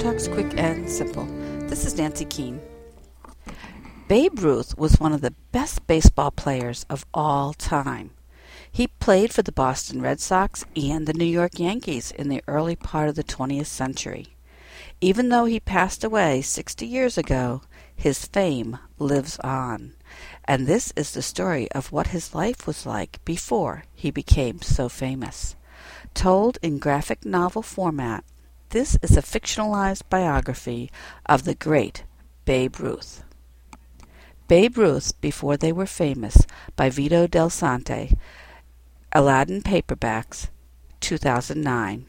Sounds quick and simple. This is Nancy Keane. Babe Ruth was one of the best baseball players of all time. He played for the Boston Red Sox and the New York Yankees in the early part of the 20th century. Even though he passed away 60 years ago, his fame lives on. And this is the story of what his life was like before he became so famous. Told in graphic novel format, this is a fictionalized biography of the great Babe Ruth. Babe Ruth Before They Were Famous by Vito Delsante, Aladdin Paperbacks, 2009.